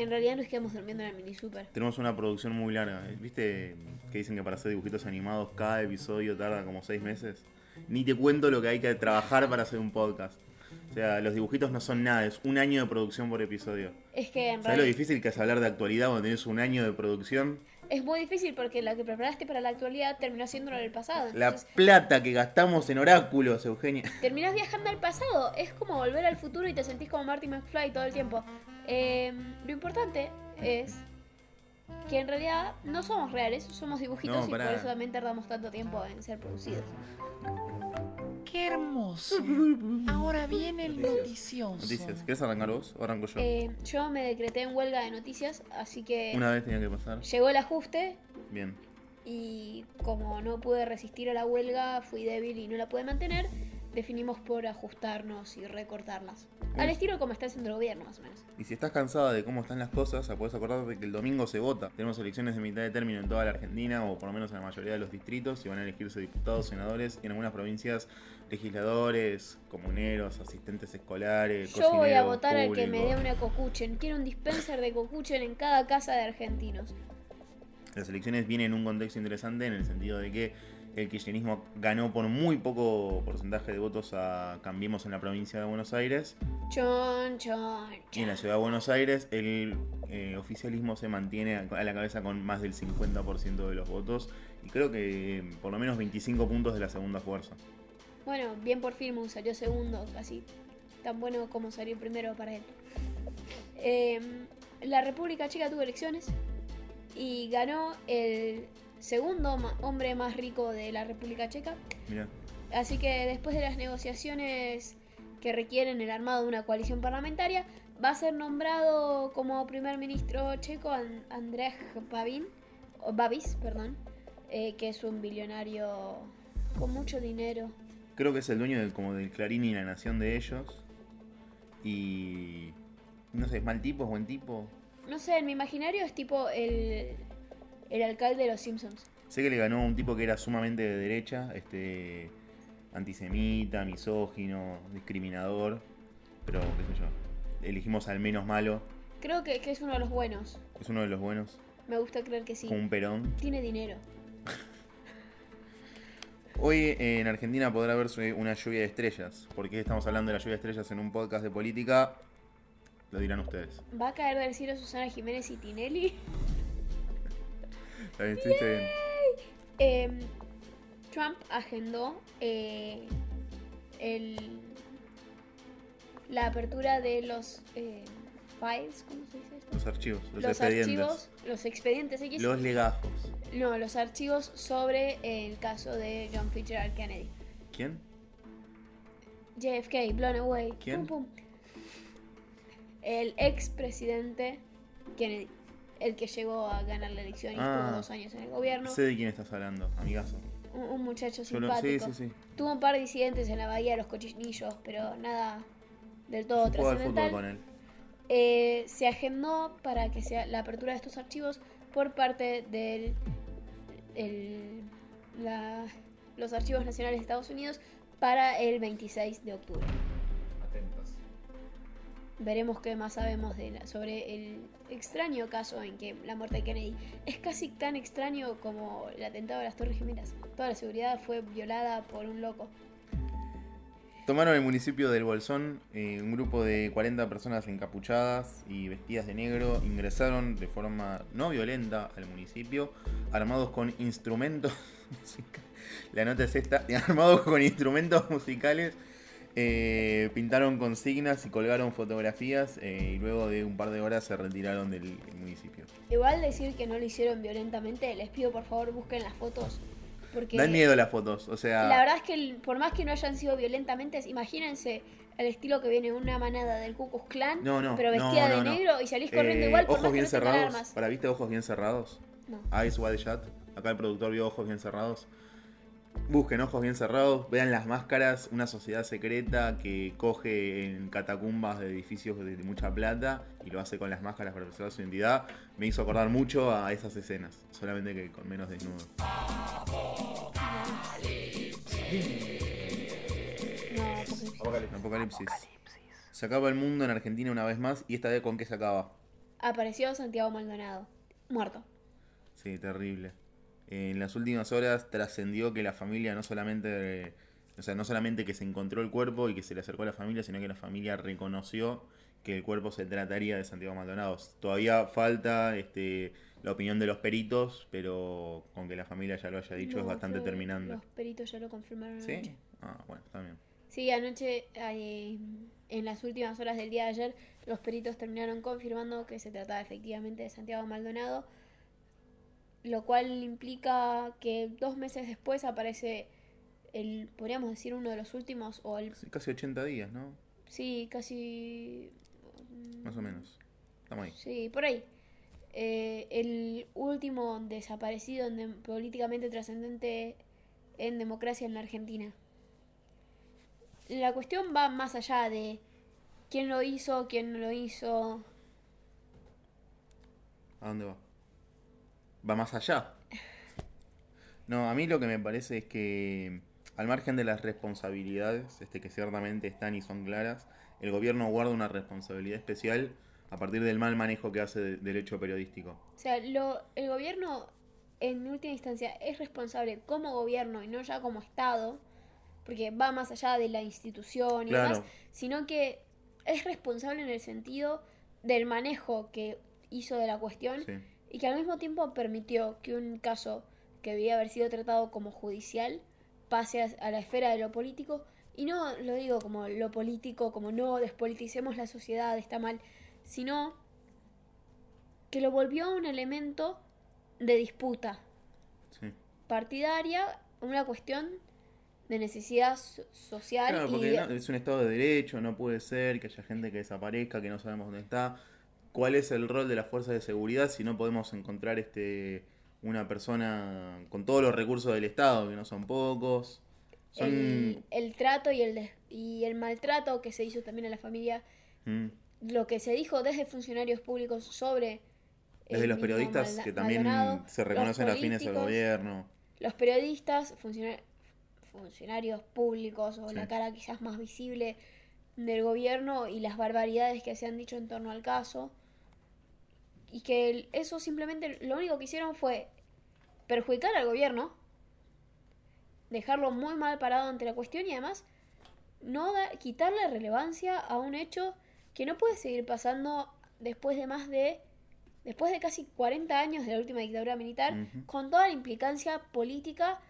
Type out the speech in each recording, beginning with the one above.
En realidad nos quedamos durmiendo en el mini super. Tenemos una producción muy larga. ¿Viste que dicen que para hacer dibujitos animados cada episodio tarda como seis meses? Ni te cuento lo que hay que trabajar para hacer un podcast. O sea, los dibujitos no son nada, es un año de producción por episodio. Es que en ¿Sabes lo difícil que es hablar de actualidad cuando tenés un año de producción? Es muy difícil porque lo que preparaste para la actualidad terminó siendo lo del pasado. La plata que gastamos en oráculos, Eugenia. terminás viajando al pasado. Es como volver al futuro y te sentís como Marty McFly todo el tiempo. Eh, lo importante es que en realidad no somos reales, somos dibujitos No, y por eso también tardamos tanto tiempo en ser producidos. ¡Qué hermoso! Ahora viene el noticioso. Noticias, ¿querés arrancar vos o arranco yo? Eh, yo me decreté en huelga de noticias, así que Una vez tenía que pasar. llegó el ajuste Bien. y como no pude resistir a la huelga, fui débil y no la pude mantener, definimos por ajustarnos y recortarlas. Al estilo como está haciendo el gobierno, más o menos. Y si estás cansada de cómo están las cosas, podés acordarte que el domingo se vota. Tenemos elecciones de mitad de término en toda la Argentina, o por lo menos en la mayoría de los distritos, y van a elegirse diputados, senadores, y en algunas provincias legisladores, comuneros, asistentes escolares. Yo voy a votar al que me dé una cocuchen. Quiero un dispenser de cocuchen en cada casa de argentinos. Las elecciones vienen en un contexto interesante en el sentido de que el kirchnerismo ganó por muy poco porcentaje de votos a Cambiemos en la provincia de Buenos Aires. Chon, chon, Y en la ciudad de Buenos Aires el eh, oficialismo se mantiene a la cabeza con más del 50% de los votos y creo que eh, por lo menos 25 puntos de la segunda fuerza. Bueno, bien por Filmo, salió segundo, casi tan bueno como salió primero para él. Eh, la República Checa tuvo elecciones y ganó el segundo hombre más rico de la República Checa. Mira, Así que después de las negociaciones que requieren el armado de una coalición parlamentaria, va a ser nombrado como primer ministro checo An- Andrej Babin, Babis, perdón, eh, que es un billonario con mucho dinero. creo que es el dueño del, como del Clarín y la nación de ellos. Y no sé, ¿es mal tipo, es buen tipo? No sé, en mi imaginario es tipo el, el alcalde de los Simpsons. Sé que le ganó a un tipo que era sumamente de derecha, este antisemita, misógino, discriminador, pero qué sé yo. Elegimos al menos malo, Creo que, que es uno de los buenos. es uno de los buenos, Me gusta creer que sí. un perón. Tiene dinero. Hoy eh, en Argentina podrá verse una lluvia de estrellas. ¿Por qué estamos hablando de la lluvia de estrellas en un podcast de política? Lo dirán ustedes. ¿Va a caer del cielo Susana Jiménez y Tinelli? Bien, estuviste bien. Eh, Trump agendó eh, el, la apertura de los eh, files, ¿cómo se dice esto? Los archivos, los, Los expedientes. archivos, los expedientes X. Los legajos. No, los archivos sobre el caso de John Fitzgerald Kennedy. ¿Quién? JFK, blown away. ¿Quién? Pum, pum. El expresidente Kennedy. El que llegó a ganar la elección y Ah. estuvo dos años en el gobierno. Sé de quién estás hablando, amigazo. Un, un muchacho lo- sí, simpático. sí, sí. Tuvo un par de incidentes en la bahía de los cochinillos, pero nada del todo fútbol trascendental. con él. Eh, se agendó para que sea la apertura de estos archivos por parte del el- la- los archivos nacionales de Estados Unidos para el 26 de octubre. Veremos qué más sabemos de la- sobre el extraño caso en que la muerte de Kennedy es casi tan extraño como el atentado de las Torres Gemelas. Toda la seguridad fue violada por un loco. Tomaron el municipio del Bolsón, eh, un grupo de 40 personas encapuchadas y vestidas de negro ingresaron de forma no violenta al municipio, armados con instrumentos musicales. La nota es esta, armados con instrumentos musicales, eh, pintaron consignas y colgaron fotografías eh, y luego de un par de horas se retiraron del municipio. Igual decir que no lo hicieron violentamente, les pido por favor busquen las fotos. Porque Dan miedo las fotos, o sea... la verdad es que por más que no hayan sido violentamente, imagínense el estilo que viene una manada del Ku Klux Klan, No, no, pero no, vestida no, de no. negro y salís corriendo Eh, igual por ojos más que bien no tengan cerrados. armas. ¿Para viste ojos bien cerrados? No. Eyes Wide Shut. Acá el productor vio ojos bien cerrados. Busquen ojos bien cerrados, vean las máscaras, una sociedad secreta que coge en catacumbas de edificios de mucha plata y lo hace con las máscaras para preservar su identidad. Me hizo acordar mucho a esas escenas, solamente que con menos desnudo. No, porque- Apocalipsis. Apocalipsis. Se acaba el mundo en Argentina una vez más y esta vez con qué se acaba. Apareció Santiago Maldonado, muerto. Sí, terrible. En las últimas horas trascendió que la familia no solamente, o sea, no solamente que se encontró el cuerpo y que se le acercó a la familia, sino que la familia reconoció que el cuerpo se trataría de Santiago Maldonado. Todavía falta este, la opinión de los peritos, pero con que la familia ya lo haya dicho es bastante creo que terminante. Los peritos ya lo confirmaron ¿Sí? anoche. Ah, bueno, está bien. Sí, anoche, eh, en las últimas horas del día de ayer, los peritos terminaron confirmando que se trataba efectivamente de Santiago Maldonado, lo cual implica que dos meses después aparece el, podríamos decir, uno de los últimos, o el, casi 80 días, ¿no? sí, casi... Más o menos. Estamos ahí. Sí, por ahí. Eh, el último desaparecido en dem- políticamente trascendente en democracia en la Argentina. La cuestión va más allá de quién lo hizo, quién no lo hizo. ¿A dónde va? Va más allá. No, a mí lo que me parece es que, al margen de las responsabilidades, este, que ciertamente están y son claras, el gobierno guarda una responsabilidad especial a partir del mal manejo que hace de- del hecho periodístico. O sea, lo, el gobierno en última instancia es responsable como gobierno y no ya como Estado, porque va más allá de la institución y Claro. demás, sino que es responsable en el sentido del manejo que hizo de la cuestión Sí. Y que al mismo tiempo permitió que un caso que debía haber sido tratado como judicial pase a, a la esfera de lo político y no lo digo como lo político, como no despoliticemos la sociedad, está mal, sino que lo volvió un elemento de disputa sí. partidaria, una cuestión de necesidad so- social Claro, y porque no- es un Estado de Derecho, no puede ser que haya gente que desaparezca, que no sabemos dónde está. ¿Cuál es el rol de las fuerzas de seguridad si no podemos encontrar este una persona con todos los recursos del Estado, que no son pocos? Son... el, el trato y el, y el maltrato que se hizo también a la familia Mm. lo que se dijo desde funcionarios públicos sobre Desde el los periodistas Malda- que también Maldonado, se los reconocen afines al gobierno. Los periodistas, funcionarios, funcionarios públicos o Sí. la cara quizás más visible del gobierno y las barbaridades que se han dicho en torno al caso. Y que eso simplemente lo único que hicieron fue perjudicar al gobierno, dejarlo muy mal parado ante la cuestión y además no da- quitarle relevancia a un hecho que no puede seguir pasando después de más de después de casi 40 años de la última dictadura militar con toda la implicancia política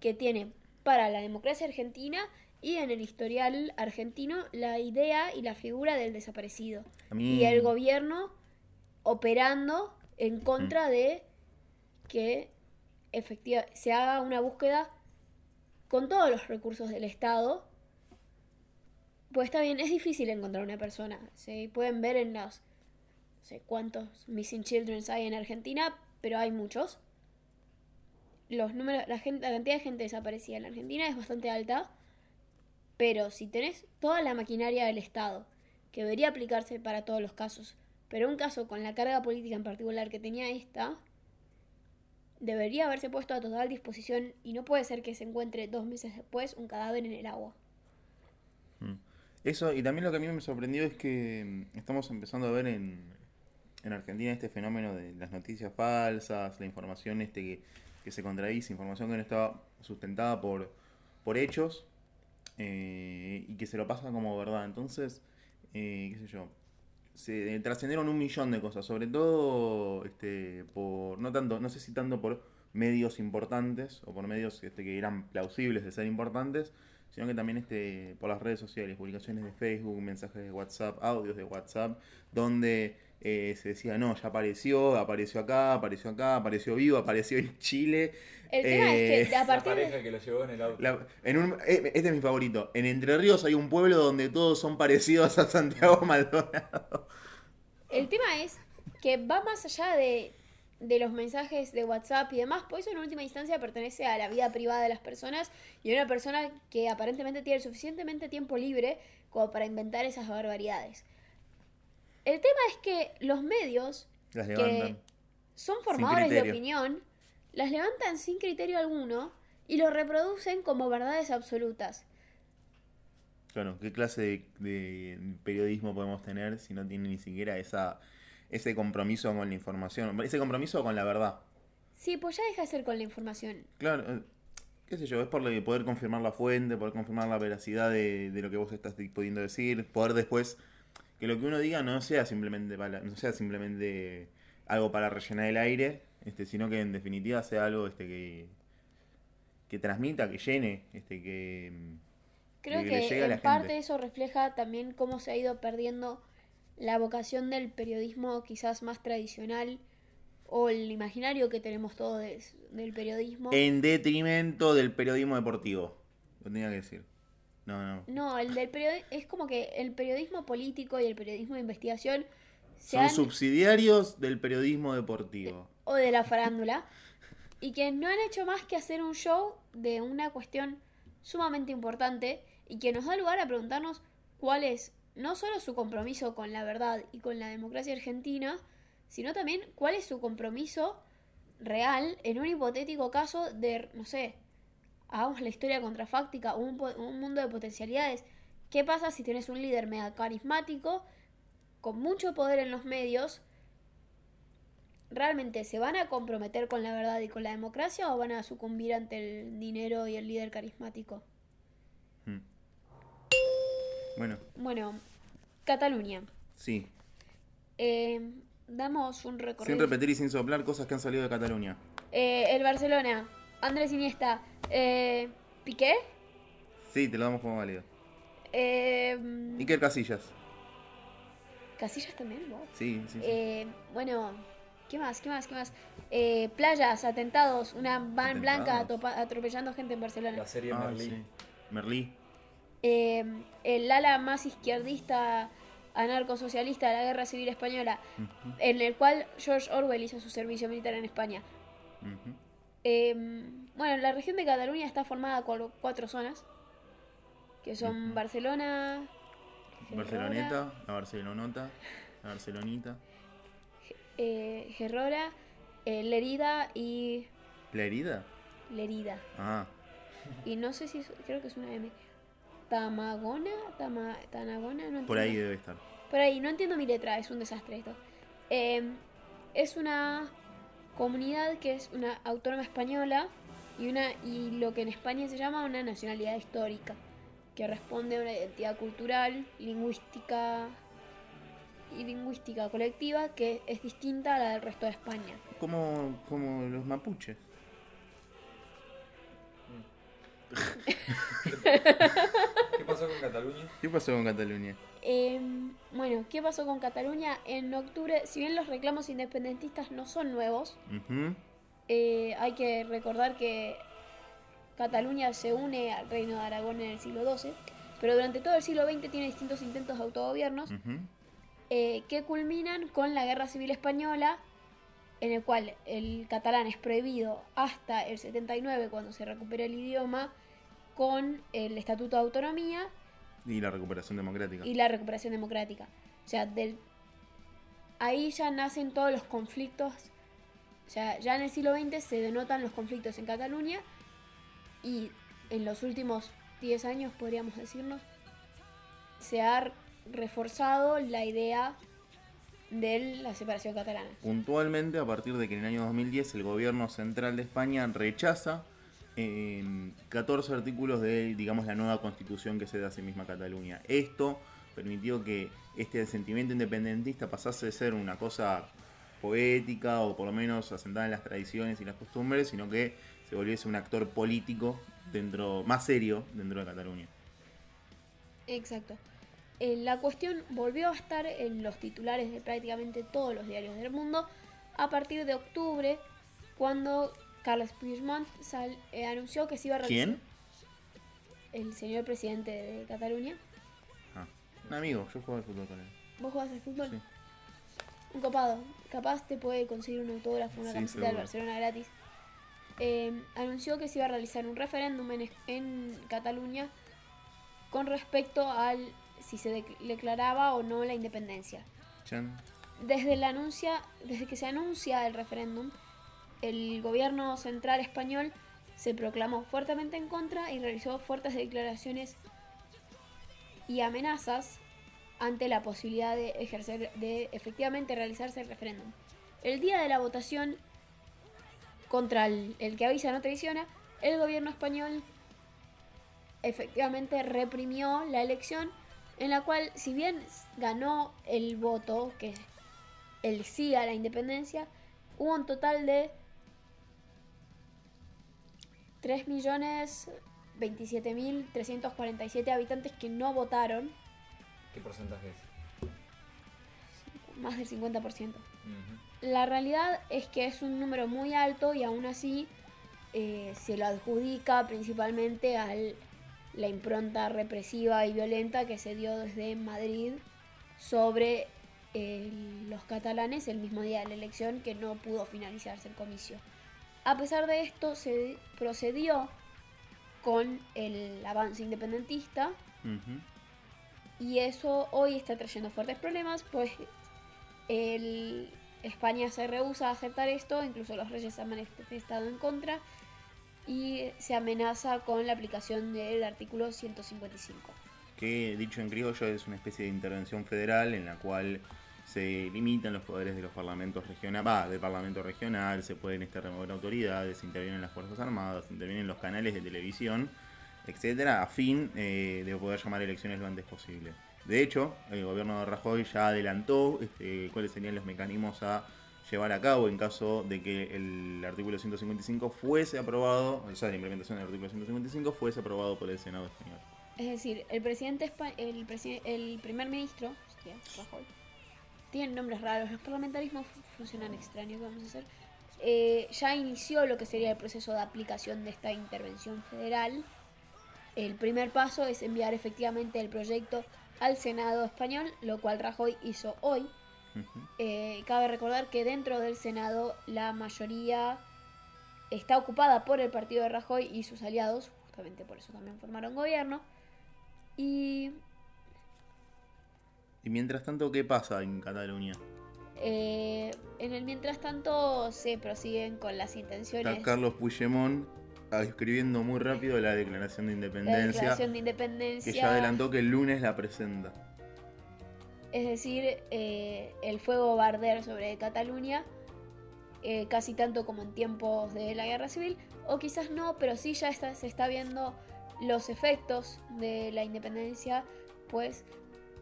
que tiene para la democracia argentina y en el historial argentino la idea y la figura del desaparecido. Mí- y el gobierno operando en contra de que efectiva, se haga una búsqueda con todos los recursos del Estado. Pues está bien, es difícil encontrar una persona. Se pueden ver en los no sé cuántos missing children hay en Argentina, pero hay muchos. Los números, la, gente, la cantidad de gente desaparecida en Argentina es bastante alta. Pero si tenés toda la maquinaria del Estado, que debería aplicarse para todos los casos, pero un caso con la carga política en particular que tenía esta, debería haberse puesto a total disposición y no puede ser que se encuentre dos meses después un cadáver en el agua. Mm. Eso, y también lo que a mí me sorprendió es que mm, estamos empezando a ver en, en Argentina este fenómeno de las noticias falsas, la información este que, se contradice, información que no estaba sustentada por, por hechos eh, y que se lo pasa como verdad. Entonces, eh, qué sé yo, se trascendieron un millón de cosas, sobre todo este, por, no tanto, no sé si tanto por medios importantes o por medios este, que eran plausibles de ser importantes, sino que también este, por las redes sociales, publicaciones de Facebook, mensajes de WhatsApp, audios de WhatsApp, donde eh, se decía, no, ya apareció, apareció acá, apareció acá, apareció vivo, apareció en Chile. El tema Eh, es que a La partir pareja de... que lo llevó en el auto. la- en un, eh, este es mi favorito. En Entre Ríos hay un pueblo donde todos son parecidos a Santiago Maldonado. El tema es que va más allá de, de los mensajes de WhatsApp y demás, por eso en última instancia pertenece a la vida privada de las personas y una persona que aparentemente tiene suficientemente tiempo libre como para inventar esas barbaridades. El tema es que los medios Las que son formadores de opinión las levantan sin criterio alguno y lo reproducen como verdades absolutas. Claro, ¿qué clase de, de periodismo podemos tener si no tiene ni siquiera esa ese compromiso con la información, ese compromiso con la verdad? Sí, pues ya deja de ser con la información. Claro, eh, qué sé yo, es por poder confirmar la fuente, poder confirmar la veracidad de, de lo que vos estás pudiendo decir, poder después que lo que uno diga no sea simplemente para, no sea simplemente algo para rellenar el aire, este, sino que en definitiva sea algo este que que transmita, que llene, este que Creo que que, la en parte gente. eso refleja también cómo se ha ido perdiendo la vocación del periodismo quizás más tradicional o el imaginario que tenemos todos de- del periodismo. en detrimento del periodismo deportivo. Lo tenía que decir. No, no. No, el del periodismo es como que el periodismo político y el periodismo de investigación se Son han subsidiarios del periodismo deportivo. o de la farándula y que no han hecho más que hacer un show de una cuestión sumamente importante y que nos da lugar a preguntarnos cuál es no solo su compromiso con la verdad y con la democracia argentina, sino también cuál es su compromiso real en un hipotético caso de, no sé, hagamos la historia contrafáctica, un, un mundo de potencialidades. ¿Qué pasa si tenés un líder mega carismático, con mucho poder en los medios, ¿realmente se van a comprometer con la verdad y con la democracia o van a sucumbir ante el dinero y el líder carismático? Mm. Bueno, Bueno, Cataluña. sí. Eh, damos un recorrido. Sin repetir y sin soplar cosas que han salido de Cataluña. Eh, el Barcelona, Andrés Iniesta, eh, Piqué, Sí, te lo damos como válido. eh, Iker Casillas. Casillas también, wow. Sí, sí, sí. Eh, bueno, ¿qué más? ¿Qué más? ¿Qué más? Eh, playas, atentados, una van blanca atopa- atropellando gente en Barcelona. La serie Ah, Merlí. sí. Merlí. Eh, el ala más izquierdista anarcosocialista de la Guerra Civil Española, Ujú, en el cual George Orwell hizo su servicio militar en España. ujú. Eh, bueno, la región de Cataluña está formada por cuatro zonas, que son. Barcelona, Barceloneta, la Barcelonota, la Barcelonita. eh, Gerrora, eh, Lerida y ¿La herida? Lerida. Ah, Y no sé si es- creo que es una M. Tamagona, Tama, Tanagona, no por ahí entiendo. debe estar. Por ahí, no entiendo mi letra, es un desastre esto. Eh, es una comunidad que es una autónoma española y, una, y lo que en España se llama una nacionalidad histórica, que responde a una identidad cultural, lingüística y lingüística colectiva que es distinta a la del resto de España. Como, como los mapuches. ¿Qué pasó con Cataluña? ¿Qué pasó con Cataluña? Eh, bueno, ¿qué pasó con Cataluña? En octubre, si bien los reclamos independentistas no son nuevos, Eh, hay que recordar que Cataluña se une al Reino de Aragón en el siglo XII, pero durante todo el siglo XX tiene distintos intentos de autogobiernos eh, que culminan con la Guerra Civil Española, en el cual el catalán es prohibido hasta el 79 cuando se recupera el idioma con el Estatuto de Autonomía Y la recuperación democrática. y la recuperación democrática. O sea, del... ahí ya nacen todos los conflictos. O sea, ya en el siglo XX se denotan los conflictos en Cataluña y en los últimos 10 años, podríamos decirnos, se ha reforzado la idea de la separación catalana. Puntualmente, a partir de que en el año 2010 el gobierno central de España rechaza eh, 14 artículos de, digamos, la nueva constitución que se da a sí misma Cataluña. Esto permitió que este sentimiento independentista pasase de ser una cosa poética o por lo menos asentada en las tradiciones y las costumbres, sino que se volviese un actor político dentro más serio dentro de Cataluña. Exacto. Eh, la cuestión volvió a estar en los titulares de prácticamente todos los diarios del mundo a partir de octubre, cuando Carles Puigdemont sal- eh, anunció que se iba a realizar... ¿Quién? El señor presidente de Cataluña. Ah, un amigo, yo juego al fútbol con él. ¿Vos jugás al fútbol? Sí. Un copado. Capaz te puede conseguir un autógrafo, una Sí, camiseta del. Barcelona gratis. Eh, anunció que se iba a realizar un referéndum en, en Cataluña con respecto al si se dec- declaraba o no la independencia. Chan. Desde, la anuncia, desde que se anuncia el referéndum, el gobierno central español se proclamó fuertemente en contra y realizó fuertes declaraciones y amenazas ante la posibilidad de ejercer, de efectivamente realizarse el referéndum. El día de la votación contra el, que avisa no traiciona, el gobierno español efectivamente reprimió la elección en la cual, si bien ganó el voto, que el sí a la independencia, hubo un total de 3.027.347 habitantes que no votaron, ¿Qué porcentaje es? más del 50%. Ujú. La realidad es que es un número muy alto y aún así eh, se lo adjudica principalmente a la impronta represiva y violenta que se dio desde Madrid sobre eh, los catalanes el mismo día de la elección que no pudo finalizarse el comicio. A pesar de esto, se procedió con el avance independentista y eso hoy está trayendo fuertes problemas, pues el- España se rehúsa a aceptar esto, incluso los reyes han manifestado en contra, y se amenaza con la aplicación del artículo 155. que dicho en criollo es una especie de intervención federal en la cual se limitan los poderes de los parlamentos regionales, va, del parlamento regional, se pueden este, remover autoridades, intervienen las Fuerzas Armadas, intervienen los canales de televisión, etcétera, a fin eh, de poder llamar elecciones lo antes posible. De hecho, el gobierno de Rajoy ya adelantó este, cuáles serían los mecanismos a llevar a cabo en caso de que el artículo 155 fuese aprobado, o sea, la implementación del artículo 155 fuese aprobado por el Senado español. Es decir, el presidente, el, presi- el primer ministro, Rajoy, tienen nombres raros, los parlamentarismos fu- funcionan extraños, ¿qué vamos a hacer? Eh, ya inició lo que sería el proceso de aplicación de esta intervención federal. El primer paso es enviar efectivamente el proyecto al Senado español, lo cual Rajoy hizo hoy. Eh, cabe recordar que dentro del Senado la mayoría está ocupada por el partido de Rajoy y sus aliados, justamente por eso también formaron gobierno. Y Y mientras tanto, ¿qué pasa en Cataluña? eh, en el mientras tanto se prosiguen con las intenciones. Está Carlos Puigdemont ah, escribiendo muy rápido la declaración de la independencia, declaración de que independencia. ya adelantó que el lunes la presenta. Es decir, eh, el fuego va a arder sobre Cataluña, eh, casi tanto como en tiempos de la guerra civil, o quizás no, pero sí ya está- se está viendo los efectos de la independencia, pues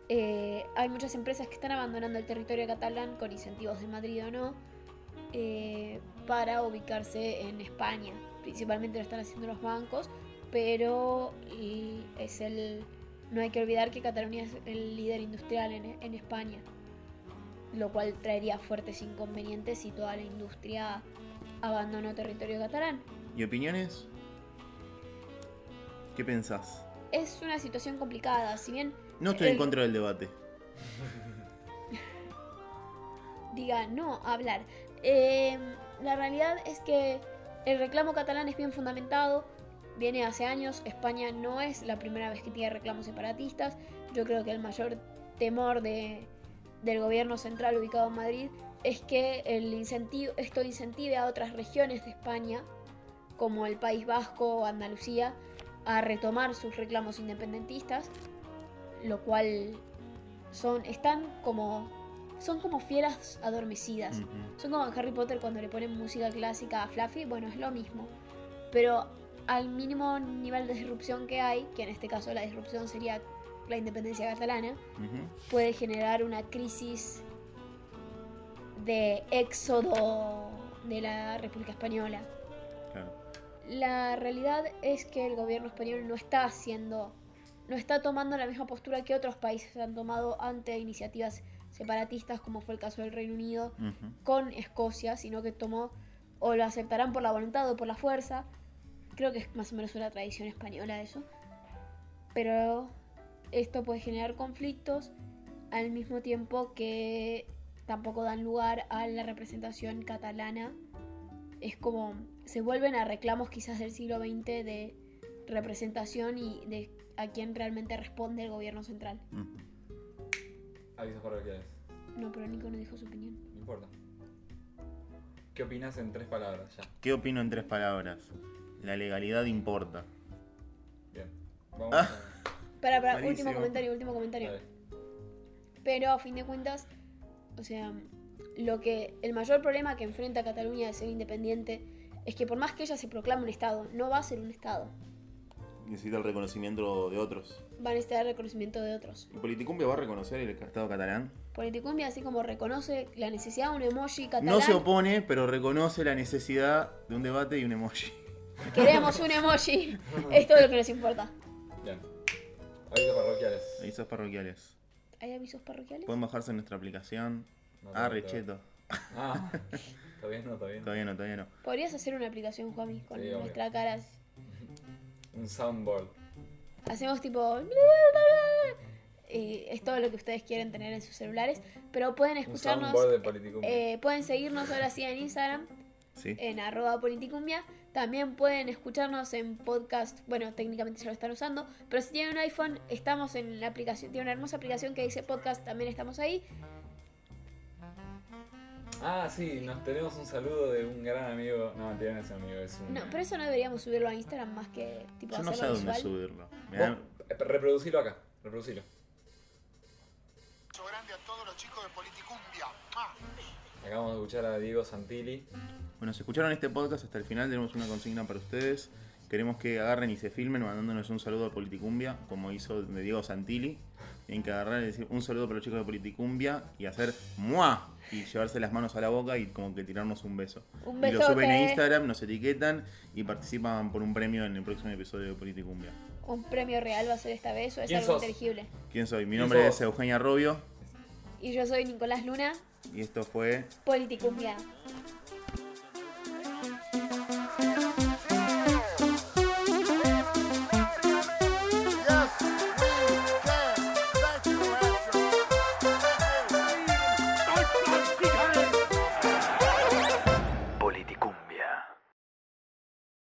eh, hay muchas empresas que están abandonando el territorio catalán con incentivos de Madrid o no, eh, para ubicarse en España. Principalmente lo están haciendo los bancos, pero y es el no hay que olvidar que Cataluña es el líder industrial en, en España, lo cual traería fuertes inconvenientes si toda la industria abandonó territorio catalán. ¿Y opiniones? ¿Qué pensás? Es una situación complicada, si bien No estoy en El- contra del debate. diga no hablar. Eh, la realidad es que el reclamo catalán es bien fundamentado, viene hace años, España no es la primera vez que tiene reclamos separatistas, yo creo que el mayor temor de, del gobierno central ubicado en Madrid es que el incentivo, esto incentive a otras regiones de España, como el País Vasco o Andalucía, a retomar sus reclamos independentistas, lo cual son, están como, son como fieras adormecidas. Son como en Harry Potter cuando le ponen música clásica a Fluffy, bueno, es lo mismo. Pero al mínimo nivel de disrupción que hay, que en este caso la disrupción sería la independencia catalana, puede generar una crisis de éxodo de la República Española. Claro. La realidad es que el gobierno español no está haciendo, no está tomando la misma postura que otros países han tomado ante iniciativas separatistas, como fue el caso del Reino Unido, con Escocia, sino que tomó o lo aceptarán por la voluntad o por la fuerza. Creo que es más o menos una tradición española eso. Pero esto puede generar conflictos al mismo tiempo que tampoco dan lugar a la representación catalana. Es como se vuelven a reclamos quizás del siglo XX de representación y de a quién realmente responde el gobierno central. Ujú. Aviso parroquiales. No, pero Nico no dijo su opinión. No importa. ¿Qué opinas en tres palabras ya? ¿Qué opino en tres palabras? La legalidad importa. Bien. Vamos Ah. a... Para, para, Malísimo. último comentario, último comentario. Pero a fin de cuentas, o sea, lo que el mayor problema que enfrenta Cataluña de ser independiente es que por más que ella se proclame un estado, no va a ser un estado. Necesita el reconocimiento de otros. Va a necesitar reconocimiento de otros. ¿Y Politicumbia va a reconocer el Estado catalán? Politicumbia, así como reconoce la necesidad de un emoji catalán. No se opone, pero reconoce la necesidad de un debate y un emoji. Queremos un emoji. es todo lo que nos importa. Bien. Avisos parroquiales. Avisos parroquiales. ¿Hay avisos parroquiales? Pueden bajarse en nuestra aplicación. No, ah, recheto. Ah, está bien, no, está bien. Todavía no, todavía no. Podrías hacer una aplicación, Juami, con Sí, obvio. nuestra cara. Un soundboard. Hacemos tipo. Y es todo lo que ustedes quieren tener en sus celulares. Pero pueden Un escucharnos. soundboard de eh, pueden seguirnos ahora sí en Instagram, Sí. en arroba politicumbia. También pueden escucharnos en podcast. Bueno, técnicamente ya lo están usando. Pero si tienen un iPhone, estamos en la aplicación. Tiene una hermosa aplicación que dice podcast. También estamos ahí. Ah, sí, nos tenemos un saludo de un gran amigo. No, mentira, no es un amigo, es un. No, pero eso no deberíamos subirlo a Instagram más que tipo Yo no sé dónde visual. subirlo. Vos, eh, reproducilo acá, reproducilo. grande a todos los chicos de Politicumbia. ¡Ah! Acabamos de escuchar a Diego Santilli. Bueno, si escucharon este podcast hasta el final, tenemos una consigna para ustedes. Queremos que agarren y se filmen mandándonos un saludo a Politicumbia, como hizo de Diego Santilli. Tienen que agarrar y decir un saludo para los chicos de Politicumbia y hacer ¡mua! Y llevarse las manos a la boca y como que tirarnos un beso. Un y lo suben a. Instagram, nos etiquetan y participan por un premio en el próximo episodio de Politicumbia. Un premio real va a ser esta vez o es ¿Quién algo sos? inteligible. ¿Quién soy? Mi ¿Quién nombre es Eugenia Robio Y yo soy Nicolás Luna, y esto fue Politicumbia.